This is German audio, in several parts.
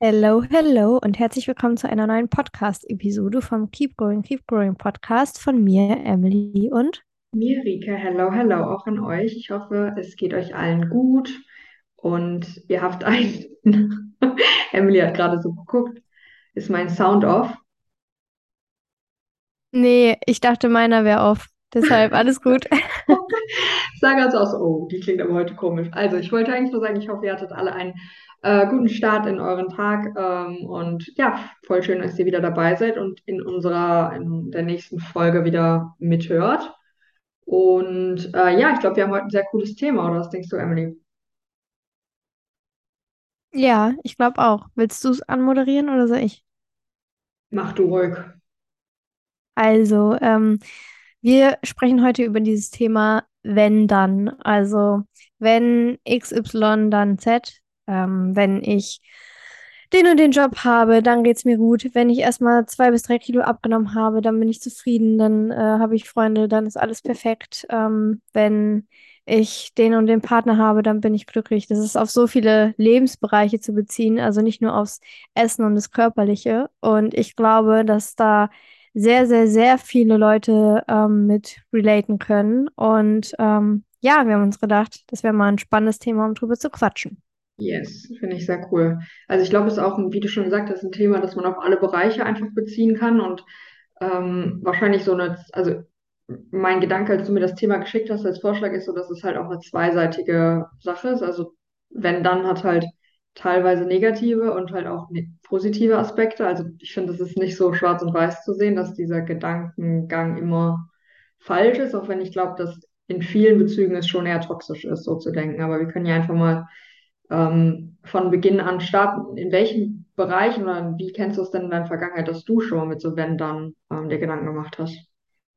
Hello, hello und herzlich willkommen zu einer neuen Podcast-Episode vom Keep Going, Keep Growing Podcast von mir, Emily und Mirike, hello, hello auch an euch. Ich hoffe, es geht euch allen gut und ihr habt ein. Emily hat gerade so geguckt. Ist mein Sound off? nee, ich dachte, meiner wäre off. Deshalb alles gut. Sage also aus, oh, die klingt aber heute komisch. Also, ich wollte eigentlich nur sagen, ich hoffe, ihr hattet alle einen äh, guten Start in euren Tag ähm, und ja, voll schön, dass ihr wieder dabei seid und in unserer, in der nächsten Folge wieder mithört. Und äh, ja, ich glaube, wir haben heute ein sehr cooles Thema, oder was denkst du, Emily? Ja, ich glaube auch. Willst du es anmoderieren oder soll ich? Mach du ruhig. Also, ähm, wir sprechen heute über dieses Thema wenn dann. Also, wenn XY, dann Z. Ähm, wenn ich den und den Job habe, dann geht's mir gut. Wenn ich erstmal zwei bis drei Kilo abgenommen habe, dann bin ich zufrieden, dann äh, habe ich Freunde, dann ist alles perfekt. Ähm, wenn ich den und den Partner habe, dann bin ich glücklich. Das ist auf so viele Lebensbereiche zu beziehen, also nicht nur aufs Essen und das Körperliche. Und ich glaube, dass da sehr, sehr, sehr viele Leute ähm, mit relaten können. Und ähm, ja, wir haben uns gedacht, das wäre mal ein spannendes Thema, um drüber zu quatschen. Yes, finde ich sehr cool. Also ich glaube, es ist auch, wie du schon gesagt hast, ein Thema, das man auf alle Bereiche einfach beziehen kann und ähm, wahrscheinlich so eine, also mein Gedanke, als du mir das Thema geschickt hast als Vorschlag, ist so, dass es halt auch eine zweiseitige Sache ist. Also wenn dann hat halt teilweise negative und halt auch ne positive Aspekte. Also ich finde, es ist nicht so schwarz und weiß zu sehen, dass dieser Gedankengang immer falsch ist, auch wenn ich glaube, dass in vielen Bezügen es schon eher toxisch ist, so zu denken. Aber wir können ja einfach mal ähm, von Beginn an starten. In welchen Bereichen oder wie kennst du es denn in deiner Vergangenheit, dass du schon mal mit so wenn dann ähm, dir Gedanken gemacht hast?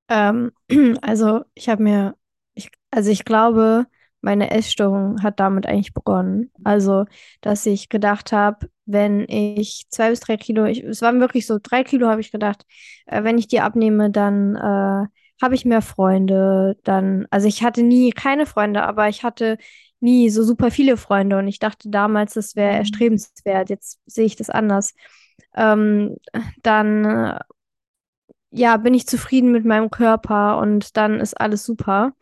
Ähm, also ich habe mir, ich, also ich glaube, meine Essstörung hat damit eigentlich begonnen. Also, dass ich gedacht habe, wenn ich zwei bis drei Kilo, ich, es waren wirklich so drei Kilo, habe ich gedacht, äh, wenn ich die abnehme, dann äh, habe ich mehr Freunde. Dann, also ich hatte nie keine Freunde, aber ich hatte nie so super viele Freunde und ich dachte damals, das wäre erstrebenswert. Jetzt sehe ich das anders. Ähm, dann äh, ja, bin ich zufrieden mit meinem Körper und dann ist alles super.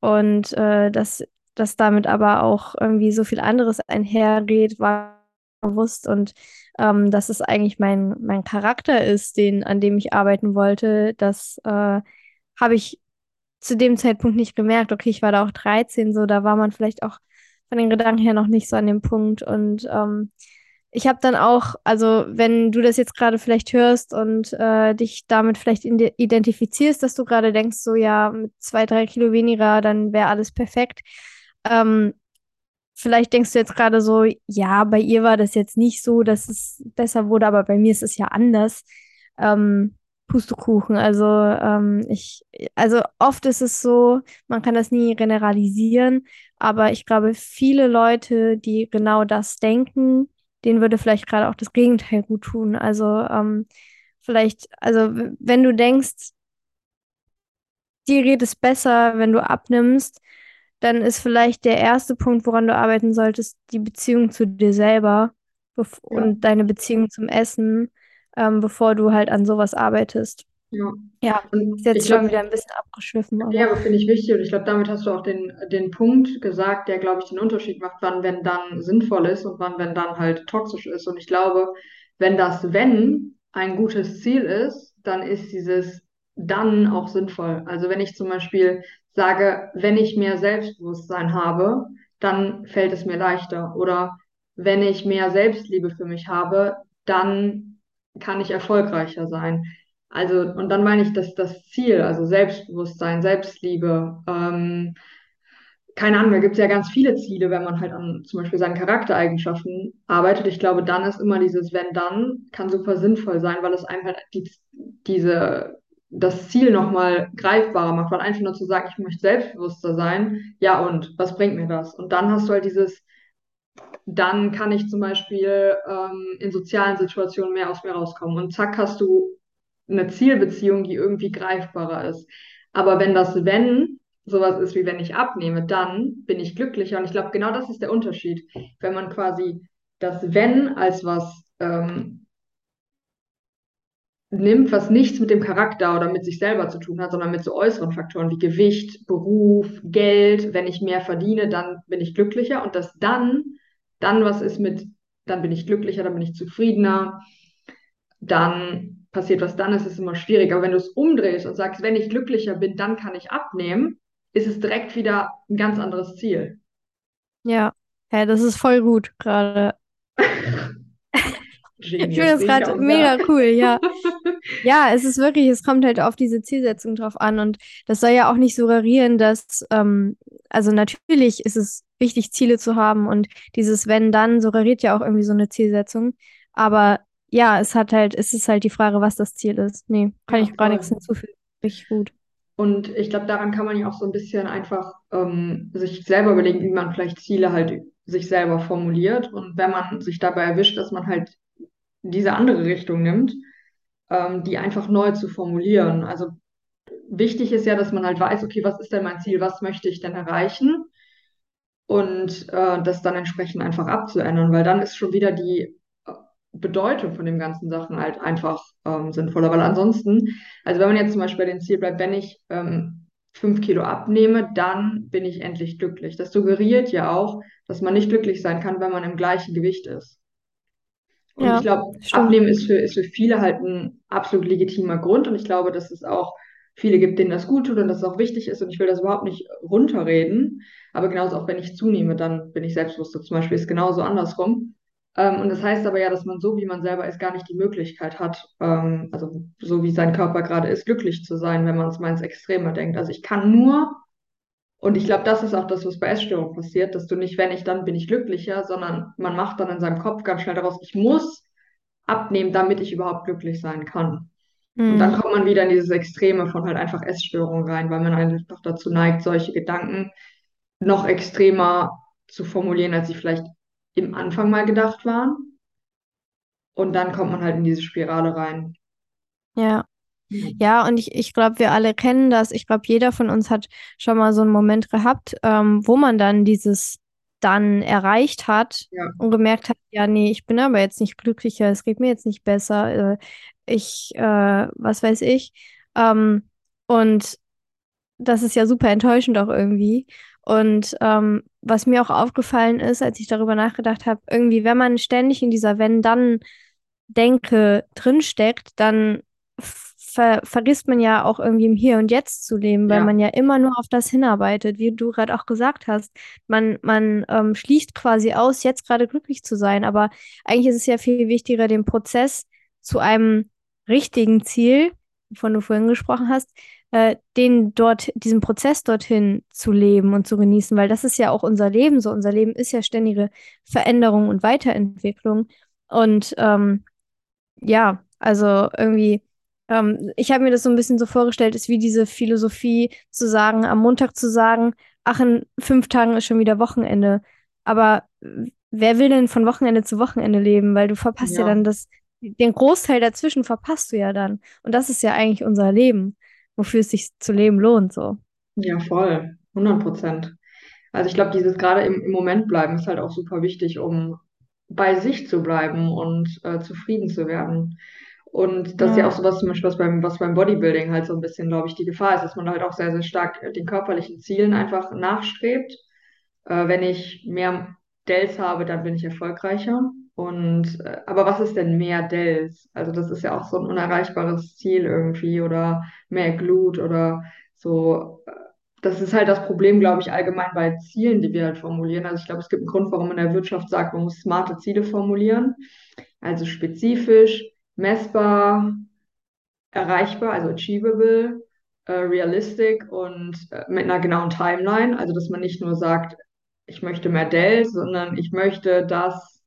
Und äh, dass, dass damit aber auch irgendwie so viel anderes einhergeht, war bewusst und ähm, dass es eigentlich mein, mein Charakter ist, den, an dem ich arbeiten wollte, das äh, habe ich zu dem Zeitpunkt nicht gemerkt. Okay, ich war da auch 13, so, da war man vielleicht auch von den Gedanken her noch nicht so an dem Punkt und ähm, ich habe dann auch, also wenn du das jetzt gerade vielleicht hörst und äh, dich damit vielleicht ide- identifizierst, dass du gerade denkst, so ja, mit zwei, drei Kilo weniger, dann wäre alles perfekt. Ähm, vielleicht denkst du jetzt gerade so, ja, bei ihr war das jetzt nicht so, dass es besser wurde, aber bei mir ist es ja anders. Ähm, Pustekuchen. Also ähm, ich, also oft ist es so, man kann das nie generalisieren, aber ich glaube, viele Leute, die genau das denken, denen würde vielleicht gerade auch das Gegenteil gut tun. Also ähm, vielleicht, also wenn du denkst, dir geht es besser, wenn du abnimmst, dann ist vielleicht der erste Punkt, woran du arbeiten solltest, die Beziehung zu dir selber Ja, und deine Beziehung zum Essen, ähm, bevor du halt an sowas arbeitest. ja. Ja, ist Und ich jetzt schon glaube, wieder ein bisschen abgeschwiffen, aber aber finde ich wichtig und ich glaube, damit hast du auch den, den Punkt gesagt, der, glaube ich, den Unterschied macht, wann wenn dann sinnvoll ist und wann wenn dann halt toxisch ist. Und ich glaube, wenn das wenn ein gutes Ziel ist, dann ist dieses dann auch sinnvoll. Also wenn ich zum Beispiel sage, wenn ich mehr Selbstbewusstsein habe, dann fällt es mir leichter. Oder wenn ich mehr Selbstliebe für mich habe, dann kann ich erfolgreicher sein. Also, und dann meine ich, dass das Ziel, also Selbstbewusstsein, Selbstliebe, ähm, keine Ahnung, da gibt es ja ganz viele Ziele, wenn man halt an zum Beispiel seinen Charaktereigenschaften arbeitet. Ich glaube, dann ist immer dieses Wenn dann, kann super sinnvoll sein, weil es halt die, diese, das Ziel nochmal greifbarer macht, weil einfach nur zu sagen, ich möchte selbstbewusster sein, ja und, was bringt mir das? Und dann hast du halt dieses, dann kann ich zum Beispiel ähm, in sozialen Situationen mehr aus mir rauskommen. Und zack, hast du eine Zielbeziehung, die irgendwie greifbarer ist. Aber wenn das Wenn sowas ist wie wenn ich abnehme, dann bin ich glücklicher. Und ich glaube, genau das ist der Unterschied. Wenn man quasi das Wenn als was ähm, nimmt, was nichts mit dem Charakter oder mit sich selber zu tun hat, sondern mit so äußeren Faktoren wie Gewicht, Beruf, Geld. Wenn ich mehr verdiene, dann bin ich glücklicher und das dann, dann was ist mit, dann bin ich glücklicher, dann bin ich zufriedener, dann passiert was dann, ist es immer schwierig. Aber wenn du es umdrehst und sagst, wenn ich glücklicher bin, dann kann ich abnehmen, ist es direkt wieder ein ganz anderes Ziel. Ja, ja, das ist voll gut gerade. Ich finde das gerade mega cool, ja. Ja, es ist wirklich, es kommt halt auf diese Zielsetzung drauf an und das soll ja auch nicht suggerieren, dass, ähm, also natürlich ist es wichtig, Ziele zu haben und dieses Wenn dann suggeriert ja auch irgendwie so eine Zielsetzung, aber ja, es hat halt, es ist halt die Frage, was das Ziel ist. Nee, kann Ja, ich gar nichts hinzufügen. Richtig gut. Und ich glaube, daran kann man ja auch so ein bisschen einfach ähm, sich selber überlegen, wie man vielleicht Ziele halt sich selber formuliert. Und wenn man sich dabei erwischt, dass man halt diese andere Richtung nimmt, ähm, die einfach neu zu formulieren. Also wichtig ist ja, dass man halt weiß, okay, was ist denn mein Ziel, was möchte ich denn erreichen? Und äh, das dann entsprechend einfach abzuändern, weil dann ist schon wieder die äh, Bedeutung von den ganzen Sachen halt einfach ähm, sinnvoller. Weil ansonsten, also wenn man jetzt zum Beispiel bei dem Ziel bleibt, wenn ich ähm, fünf Kilo abnehme, dann bin ich endlich glücklich. Das suggeriert ja auch, dass man nicht glücklich sein kann, wenn man im gleichen Gewicht ist. Und ich Ja, glaube, stimmt. Abnehmen ist für, ist für viele halt ein absolut legitimer Grund. Und ich glaube, dass es auch viele gibt, denen das gut tut und dass es auch wichtig ist. Und ich will das überhaupt nicht runterreden. Aber genauso auch wenn ich zunehme, dann bin ich selbstbewusster. Zum Beispiel ist genauso andersrum. Ähm, und das heißt aber ja, dass man so, wie man selber ist, gar nicht die Möglichkeit hat, ähm, also so wie sein Körper gerade ist, glücklich zu sein, wenn man es mal ins Extreme denkt. Also ich kann nur, und ich glaube, das ist auch das, was bei Essstörungen passiert, dass du nicht, wenn ich, dann bin ich glücklicher, sondern man macht dann in seinem Kopf ganz schnell daraus, ich muss abnehmen, damit ich überhaupt glücklich sein kann. Und dann Mhm. kommt man wieder in dieses Extreme von halt einfach Essstörungen rein, weil man einfach dazu neigt, solche Gedanken noch extremer zu formulieren, als sie vielleicht im Anfang mal gedacht waren. Und dann kommt man halt in diese Spirale rein. Ja. Ja, Ja, und ich, ich glaube, wir alle kennen das. Ich glaube, jeder von uns hat schon mal so einen Moment gehabt, ähm, wo man dann dieses dann erreicht hat ja, und gemerkt hat, ja, nee, ich bin aber jetzt nicht glücklicher, es geht mir jetzt nicht besser, äh, ich, äh, was weiß ich. Ähm, und das ist ja super enttäuschend auch irgendwie. Und ähm, was mir auch aufgefallen ist, als ich darüber nachgedacht habe, irgendwie, wenn man ständig in dieser Wenn-Dann-Denke drinsteckt, dann ver vergisst man ja auch irgendwie im Hier und Jetzt zu leben, weil ja, man ja immer nur auf das hinarbeitet, wie du gerade auch gesagt hast. Man, man ähm, schließt quasi aus, jetzt gerade glücklich zu sein, aber eigentlich ist es ja viel wichtiger, den Prozess zu einem richtigen Ziel, wovon du vorhin gesprochen hast, äh, den dort, diesen Prozess dorthin zu leben und zu genießen, weil das ist ja auch unser Leben so. Unser Leben ist ja ständige Veränderung und Weiterentwicklung. Und ähm, ja, also irgendwie, ähm, ich habe mir das so ein bisschen so vorgestellt, ist wie diese Philosophie zu sagen, am Montag zu sagen, ach, in fünf Tagen ist schon wieder Wochenende. Aber äh, wer will denn von Wochenende zu Wochenende leben? Weil du verpasst ja ja, dann das, den Großteil dazwischen verpasst du ja dann. Und das ist ja eigentlich unser Leben, wofür es sich zu leben lohnt, so. ja, voll. 100 Prozent. Also ich glaube, dieses gerade im, im Moment bleiben ist halt auch super wichtig, um bei sich zu bleiben und äh, zufrieden zu werden. Und das ist ja Ja, auch sowas zum Beispiel, was beim, was beim Bodybuilding halt so ein bisschen, glaube ich, die Gefahr ist, dass man halt auch sehr, sehr stark den körperlichen Zielen einfach nachstrebt. Äh, wenn ich mehr Dells habe, dann bin ich erfolgreicher. Und äh, aber was ist denn mehr Dells? Also das ist ja auch so ein unerreichbares Ziel irgendwie oder mehr Glut oder so. Äh, Das ist halt das Problem, glaube ich, allgemein bei Zielen, die wir halt formulieren. Also ich glaube, es gibt einen Grund, warum man in der Wirtschaft sagt, man muss smarte Ziele formulieren. Also spezifisch, messbar, erreichbar, also achievable, äh, realistic und äh, mit einer genauen Timeline. Also dass man nicht nur sagt, ich möchte mehr Dells, sondern ich möchte, dass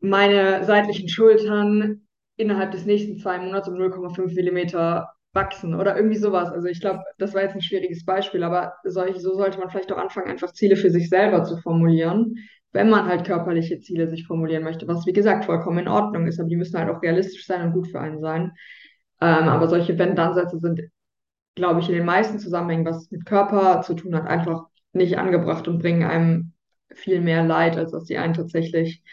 meine seitlichen Schultern innerhalb des nächsten zwei Monats um 0,5 Millimeter wachsen oder irgendwie sowas. Also ich glaube, das war jetzt ein schwieriges Beispiel, aber solch, so sollte man vielleicht auch anfangen, einfach Ziele für sich selber zu formulieren, wenn man halt körperliche Ziele sich formulieren möchte, was wie gesagt vollkommen in Ordnung ist, aber die müssen halt auch realistisch sein und gut für einen sein. Ähm, aber solche Wenn-Dann-Sätze sind, glaube ich, in den meisten Zusammenhängen, was mit Körper zu tun hat, einfach nicht angebracht und bringen einem viel mehr Leid, als dass sie einen tatsächlich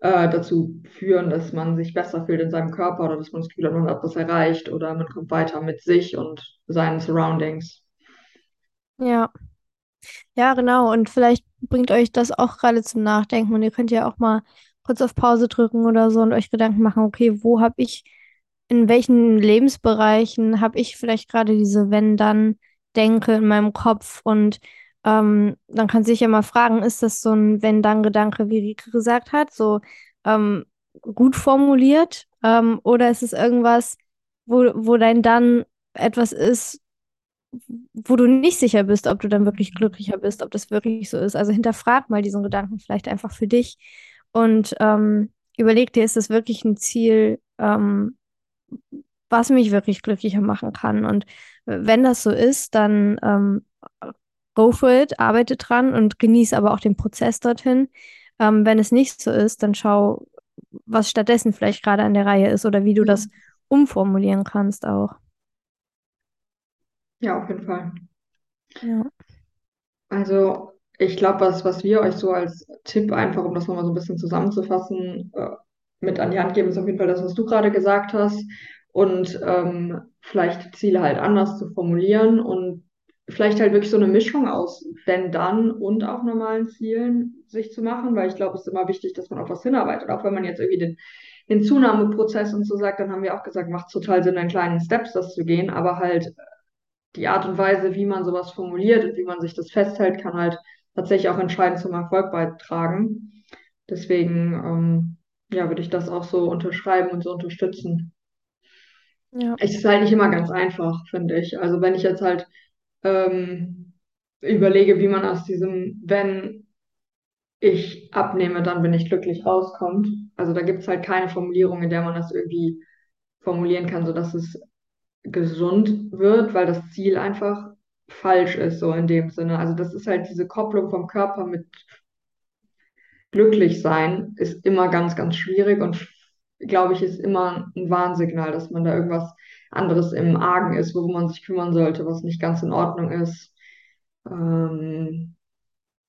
äh, dazu führen, dass man sich besser fühlt in seinem Körper oder dass man das Gefühl hat, man hat was erreicht oder man kommt weiter mit sich und seinen Surroundings. Ja. Ja, genau. Und vielleicht bringt euch das auch gerade zum Nachdenken. Und ihr könnt ja auch mal kurz auf Pause drücken oder so und euch Gedanken machen, okay, wo habe ich, in welchen Lebensbereichen habe ich vielleicht gerade diese Wenn-Dann-Denke in meinem Kopf? Und ähm, dann kann sich ja mal fragen, ist das so ein Wenn-Dann-Gedanke, wie Rike gesagt hat, so ähm, gut formuliert? Ähm, oder ist es irgendwas, wo, wo dein Dann etwas ist, wo du nicht sicher bist, ob du dann wirklich glücklicher bist, ob das wirklich so ist. Also hinterfrag mal diesen Gedanken vielleicht einfach für dich und ähm, überleg dir, ist das wirklich ein Ziel, ähm, was mich wirklich glücklicher machen kann. Und wenn das so ist, dann ähm, go for it, arbeite dran und genieße aber auch den Prozess dorthin. Ähm, wenn es nicht so ist, dann schau, was stattdessen vielleicht gerade an der Reihe ist oder wie du das umformulieren kannst auch. Ja, auf jeden Fall. Ja. Also ich glaube, was, was wir euch so als Tipp, einfach um das nochmal so ein bisschen zusammenzufassen, äh, mit an die Hand geben, ist auf jeden Fall das, was du gerade gesagt hast. Und ähm, vielleicht Ziele halt anders zu formulieren und vielleicht halt wirklich so eine Mischung aus wenn dann und auch normalen Zielen sich zu machen, weil ich glaube, es ist immer wichtig, dass man auf was hinarbeitet. Auch wenn man jetzt irgendwie den, den Zunahmeprozess und so sagt, dann haben wir auch gesagt, macht total Sinn, in kleinen Steps das zu gehen, aber halt die Art und Weise, wie man sowas formuliert und wie man sich das festhält, kann halt tatsächlich auch entscheidend zum Erfolg beitragen. Deswegen, ähm, ja, würde ich das auch so unterschreiben und so unterstützen. Ja. Es ist halt nicht immer ganz einfach, finde ich. Also wenn ich jetzt halt ähm, überlege, wie man aus diesem, wenn ich abnehme, dann bin ich glücklich rauskommt. Also da gibt es halt keine Formulierung, in der man das irgendwie formulieren kann, sodass es gesund wird, weil das Ziel einfach falsch ist, so in dem Sinne. Also das ist halt diese Kopplung vom Körper mit glücklich sein, ist immer ganz, ganz schwierig und glaube ich, ist immer ein Warnsignal, dass man da irgendwas anderes im Argen ist, worum man sich kümmern sollte, was nicht ganz in Ordnung ist. Ähm,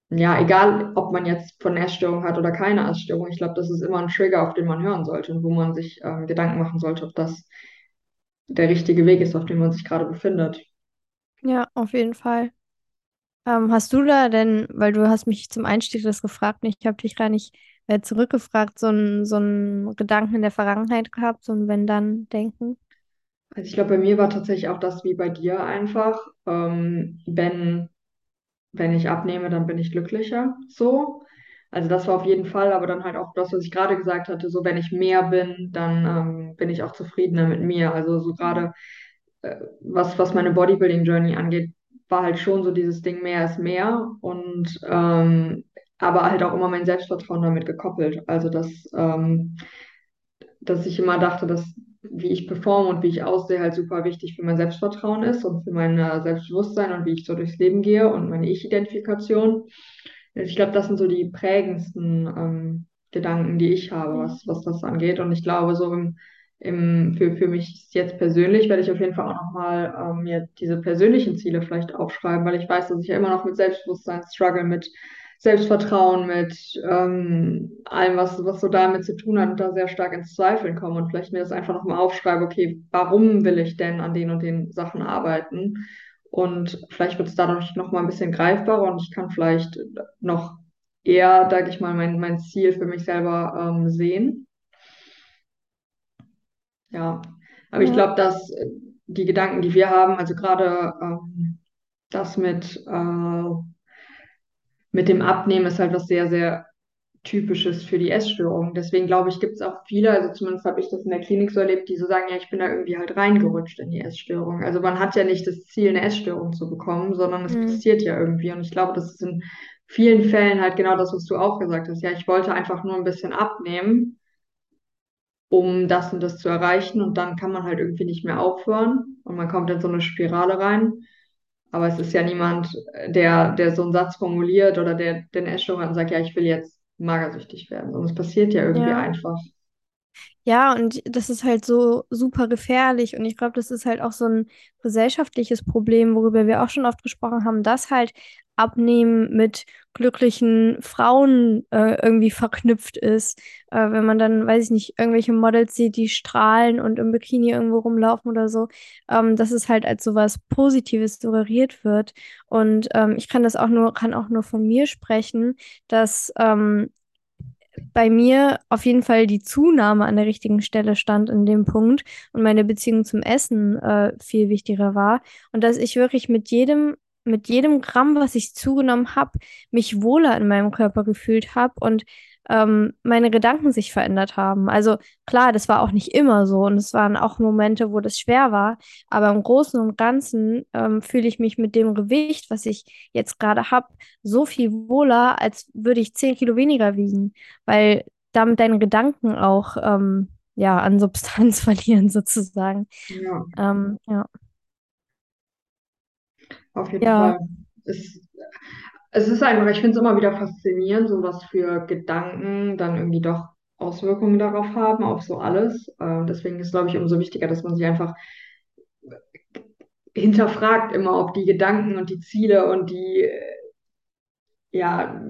ja, egal, ob man jetzt von Essstörung hat oder keine Essstörung, ich glaube, das ist immer ein Trigger, auf den man hören sollte und wo man sich ähm, Gedanken machen sollte, ob das der richtige Weg ist, auf dem man sich gerade befindet. Ja, auf jeden Fall. Ähm, hast du da denn, weil du hast mich zum Einstieg das gefragt, und ich habe dich gar nicht äh, zurückgefragt, so einen so Gedanken in der Vergangenheit gehabt, so ein Wenn-Dann-Denken? Also ich glaube, bei mir war tatsächlich auch das wie bei dir einfach, ähm, wenn, wenn ich abnehme, dann bin ich glücklicher. So. Also das war auf jeden Fall, aber dann halt auch das, was ich gerade gesagt hatte, so wenn ich mehr bin, dann ähm, bin ich auch zufriedener mit mir. Also so gerade äh, was, was meine Bodybuilding-Journey angeht, war halt schon so dieses Ding, mehr ist mehr und ähm, aber halt auch immer mein Selbstvertrauen damit gekoppelt. Also dass, ähm, dass ich immer dachte, dass wie ich performe und wie ich aussehe, halt super wichtig für mein Selbstvertrauen ist und für mein äh, Selbstbewusstsein und wie ich so durchs Leben gehe und meine Ich-Identifikation. Ich glaube, das sind so die prägendsten ähm, Gedanken, die ich habe, was, was das angeht. Und ich glaube, so im, im, für, für mich jetzt persönlich werde ich auf jeden Fall auch nochmal ähm, mir diese persönlichen Ziele vielleicht aufschreiben, weil ich weiß, dass ich ja immer noch mit Selbstbewusstsein struggle, mit Selbstvertrauen, mit ähm, allem, was, was so damit zu tun hat und da sehr stark ins Zweifeln komme und vielleicht mir das einfach nochmal aufschreibe, okay, warum will ich denn an den und den Sachen arbeiten? Und vielleicht wird es dadurch nochmal ein bisschen greifbarer und ich kann vielleicht noch eher, sage ich mal, mein, mein Ziel für mich selber ähm, sehen. Ja, aber ich Ja. glaube, dass die Gedanken, die wir haben, also gerade ähm, das mit, äh, mit dem Abnehmen ist halt was sehr, sehr Typisches für die Essstörung. Deswegen glaube ich, gibt es auch viele, also zumindest habe ich das in der Klinik so erlebt, die so sagen, ja, ich bin da irgendwie halt reingerutscht in die Essstörung. Also man hat ja nicht das Ziel, eine Essstörung zu bekommen, sondern es Mhm. passiert ja irgendwie. Und ich glaube, das ist in vielen Fällen halt genau das, was du auch gesagt hast. Ja, ich wollte einfach nur ein bisschen abnehmen, um das und das zu erreichen. Und dann kann man halt irgendwie nicht mehr aufhören und man kommt in so eine Spirale rein. Aber es ist ja niemand, der, der so einen Satz formuliert oder der, eine Essstörung hat und sagt, ja, ich will jetzt magersüchtig werden. Und es passiert ja irgendwie Ja. einfach. Ja, und das ist halt so super gefährlich. Und ich glaube, das ist halt auch so ein gesellschaftliches Problem, worüber wir auch schon oft gesprochen haben, dass halt Abnehmen mit glücklichen Frauen äh, irgendwie verknüpft ist. Äh, wenn man dann, weiß ich nicht, irgendwelche Models sieht, die strahlen und im Bikini irgendwo rumlaufen oder so, ähm, dass es halt als sowas Positives suggeriert wird. Und ähm, ich kann das auch nur, kann auch nur von mir sprechen, dass ähm, bei mir auf jeden Fall die Zunahme an der richtigen Stelle stand in dem Punkt und meine Beziehung zum Essen äh, viel wichtiger war. Und dass ich wirklich mit jedem, mit jedem Gramm, was ich zugenommen habe, mich wohler in meinem Körper gefühlt habe und ähm, meine Gedanken sich verändert haben. Also klar, das war auch nicht immer so und es waren auch Momente, wo das schwer war, aber im Großen und Ganzen ähm, fühle ich mich mit dem Gewicht, was ich jetzt gerade habe, so viel wohler, als würde ich 10 Kilo weniger wiegen, weil damit deine Gedanken auch ähm, ja, an Substanz verlieren sozusagen. Ja, Ähm, ja. Auf jeden Ja. Fall. Es, es ist einfach, ich finde es immer wieder faszinierend, so was für Gedanken dann irgendwie doch Auswirkungen darauf haben, auf so alles. Äh, deswegen ist, glaube ich, umso wichtiger, dass man sich einfach hinterfragt immer, ob die Gedanken und die Ziele und die ja,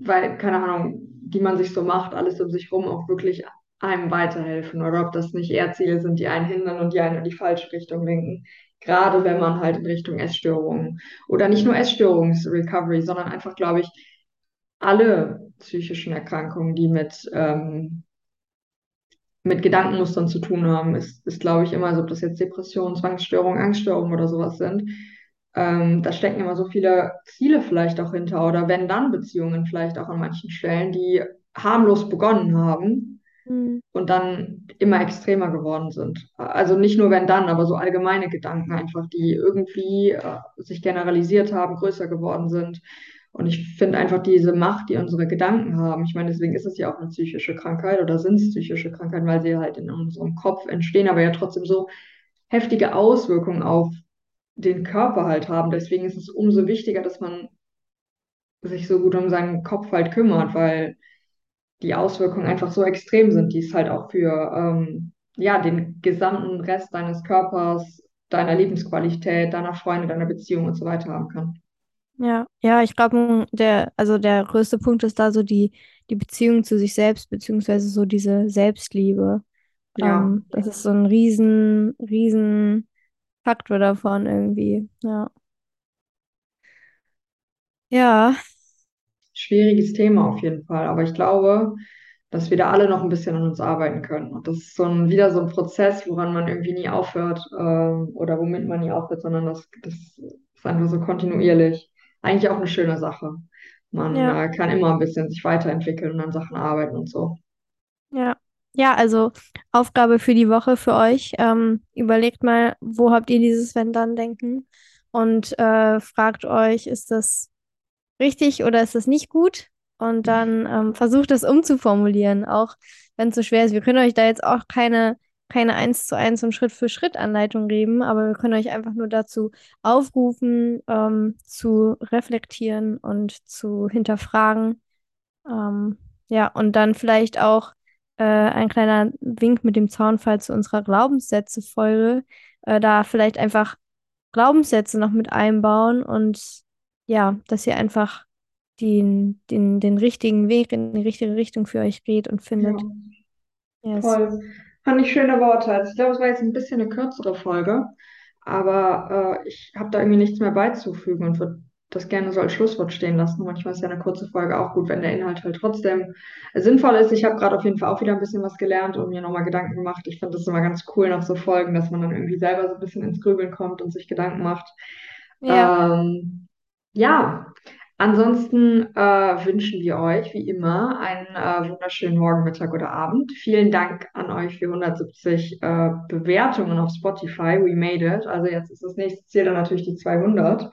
weil, keine Ahnung, die man sich so macht, alles um sich rum auch wirklich einem weiterhelfen oder ob das nicht eher Ziele sind, die einen hindern und die einen in die falsche Richtung lenken. Gerade wenn man halt in Richtung Essstörungen oder nicht nur Essstörungsrecovery, sondern einfach, glaube ich, alle psychischen Erkrankungen, die mit, ähm, mit Gedankenmustern zu tun haben, ist, ist glaube ich, immer so, ob das jetzt Depression, Zwangsstörung, Angststörung oder sowas sind ähm, da stecken immer so viele Ziele vielleicht auch hinter oder wenn dann Beziehungen vielleicht auch an manchen Stellen, die harmlos begonnen haben Hm. und dann immer extremer geworden sind. Also nicht nur wenn dann, aber so allgemeine Gedanken einfach, die irgendwie äh, sich generalisiert haben, größer geworden sind. Und ich finde einfach diese Macht, die unsere Gedanken haben. Ich meine, deswegen ist es ja auch eine psychische Krankheit oder sind es psychische Krankheiten, weil sie halt in unserem Kopf entstehen, aber ja trotzdem so heftige Auswirkungen auf den Körper halt haben. Deswegen ist es umso wichtiger, dass man sich so gut um seinen Kopf halt kümmert, weil die Auswirkungen einfach so extrem sind, die es halt auch für ähm, ja, den gesamten Rest deines Körpers, deiner Lebensqualität, deiner Freunde, deiner Beziehung und so weiter haben kann. Ja, ja, ich glaube, der, also der größte Punkt ist da so die, die Beziehung zu sich selbst, beziehungsweise so diese Selbstliebe. Ja, Ähm, das ist so ein riesen, riesen Faktor davon irgendwie. Ja. Ja, schwieriges Thema auf jeden Fall, aber ich glaube, dass wir da alle noch ein bisschen an uns arbeiten können. Und das ist so ein, wieder so ein Prozess, woran man irgendwie nie aufhört ähm, oder womit man nie aufhört, sondern das, das ist einfach so kontinuierlich. Eigentlich auch eine schöne Sache. Man ja, äh, kann immer ein bisschen sich weiterentwickeln und an Sachen arbeiten und so. ja. Ja, also Aufgabe für die Woche für euch. Ähm, überlegt mal, wo habt ihr dieses Wenn-Dann-Denken? Und äh, fragt euch, ist das richtig oder ist das nicht gut? Und dann ähm, versucht das umzuformulieren, auch wenn es so schwer ist. Wir können euch da jetzt auch keine, keine eins zu eins und Schritt für Schritt Anleitung geben, aber wir können euch einfach nur dazu aufrufen, ähm, zu reflektieren und zu hinterfragen. Ähm, ja, und dann vielleicht auch äh, ein kleiner Wink mit dem Zaunfall zu unserer Glaubenssätze-Folge, äh, da vielleicht einfach Glaubenssätze noch mit einbauen und ja, dass ihr einfach den, den, den richtigen Weg in die richtige Richtung für euch geht und Ja, findet. Yes. voll. Fand ich schöne Worte. Also ich glaube, es war jetzt ein bisschen eine kürzere Folge, aber äh, ich habe da irgendwie nichts mehr beizufügen und würde das gerne so als Schlusswort stehen lassen. Manchmal ist ja eine kurze Folge auch gut, wenn der Inhalt halt trotzdem sinnvoll ist. Ich habe gerade auf jeden Fall auch wieder ein bisschen was gelernt und mir nochmal Gedanken gemacht. Ich finde das immer ganz cool nach so Folgen, dass man dann irgendwie selber so ein bisschen ins Grübeln kommt und sich Gedanken macht. Ja, Ähm, ja, ansonsten äh, wünschen wir euch wie immer einen äh, wunderschönen Morgen, Mittag oder Abend. Vielen Dank an euch für 170 äh, Bewertungen auf Spotify. We made it. Also jetzt ist das nächste Ziel dann natürlich die 200.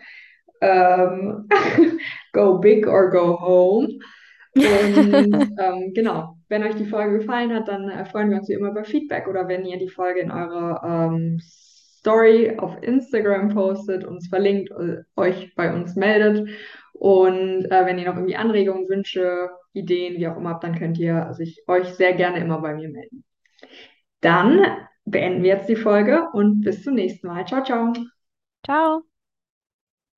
Ähm, go big or go home. Und ähm, genau, wenn euch die Folge gefallen hat, dann äh, freuen wir uns wie immer über Feedback oder wenn ihr die Folge in eurer ähm, Story auf Instagram postet, uns verlinkt, äh, euch bei uns meldet. Und äh, wenn ihr noch irgendwie Anregungen, Wünsche, Ideen, wie auch immer habt, dann könnt ihr sich euch sehr gerne immer bei mir melden. Dann beenden wir jetzt die Folge und bis zum nächsten Mal. Ciao, ciao. Ciao.